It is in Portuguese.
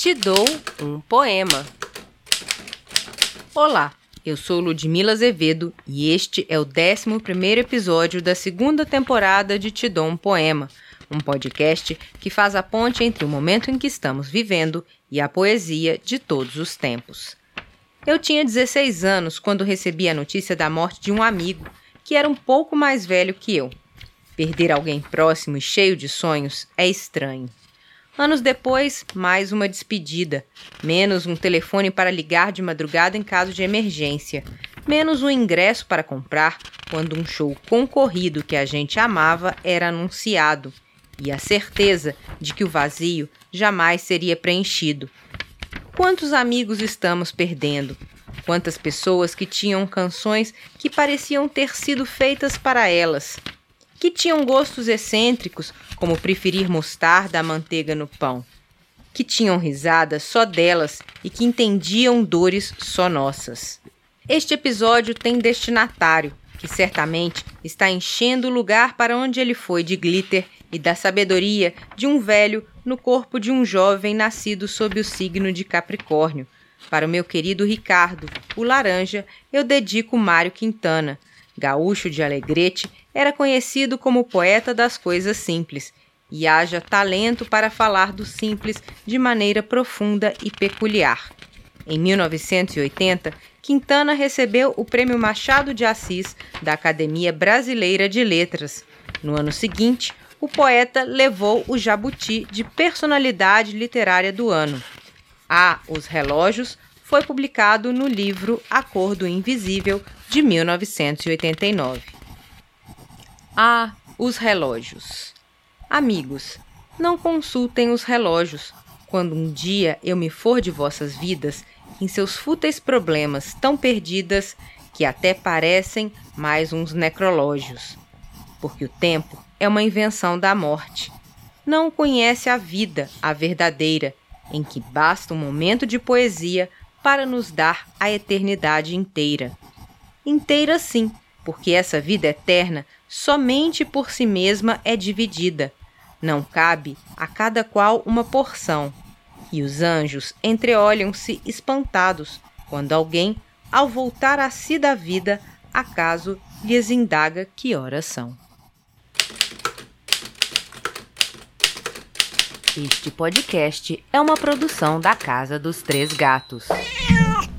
Te dou um poema. Olá, eu sou Ludmila Azevedo e este é o 11 episódio da segunda temporada de Te dou um poema, um podcast que faz a ponte entre o momento em que estamos vivendo e a poesia de todos os tempos. Eu tinha 16 anos quando recebi a notícia da morte de um amigo que era um pouco mais velho que eu. Perder alguém próximo e cheio de sonhos é estranho. Anos depois, mais uma despedida, menos um telefone para ligar de madrugada em caso de emergência, menos um ingresso para comprar quando um show concorrido que a gente amava era anunciado, e a certeza de que o vazio jamais seria preenchido. Quantos amigos estamos perdendo? Quantas pessoas que tinham canções que pareciam ter sido feitas para elas, que tinham gostos excêntricos, como preferir mostarda à manteiga no pão, que tinham risadas só delas e que entendiam dores só nossas. Este episódio tem destinatário, que certamente está enchendo o lugar para onde ele foi de glitter e da sabedoria de um velho no corpo de um jovem nascido sob o signo de Capricórnio. Para o meu querido Ricardo, o laranja, eu dedico Mário Quintana, gaúcho de Alegrete era conhecido como poeta das coisas simples e haja talento para falar do simples de maneira profunda e peculiar. Em 1980, Quintana recebeu o Prêmio Machado de Assis da Academia Brasileira de Letras. No ano seguinte, o poeta levou o Jabuti de Personalidade Literária do Ano. A Os Relógios foi publicado no livro Acordo Invisível de 1989. Ah, os relógios. Amigos, não consultem os relógios. Quando um dia eu me for de vossas vidas, em seus fúteis problemas tão perdidas que até parecem mais uns necrológios. Porque o tempo é uma invenção da morte. Não conhece a vida, a verdadeira, em que basta um momento de poesia para nos dar a eternidade inteira. Inteira sim, porque essa vida eterna somente por si mesma é dividida. Não cabe a cada qual uma porção. E os anjos entreolham-se espantados quando alguém, ao voltar a si da vida, acaso lhes indaga que horas são. Este podcast é uma produção da Casa dos Três Gatos.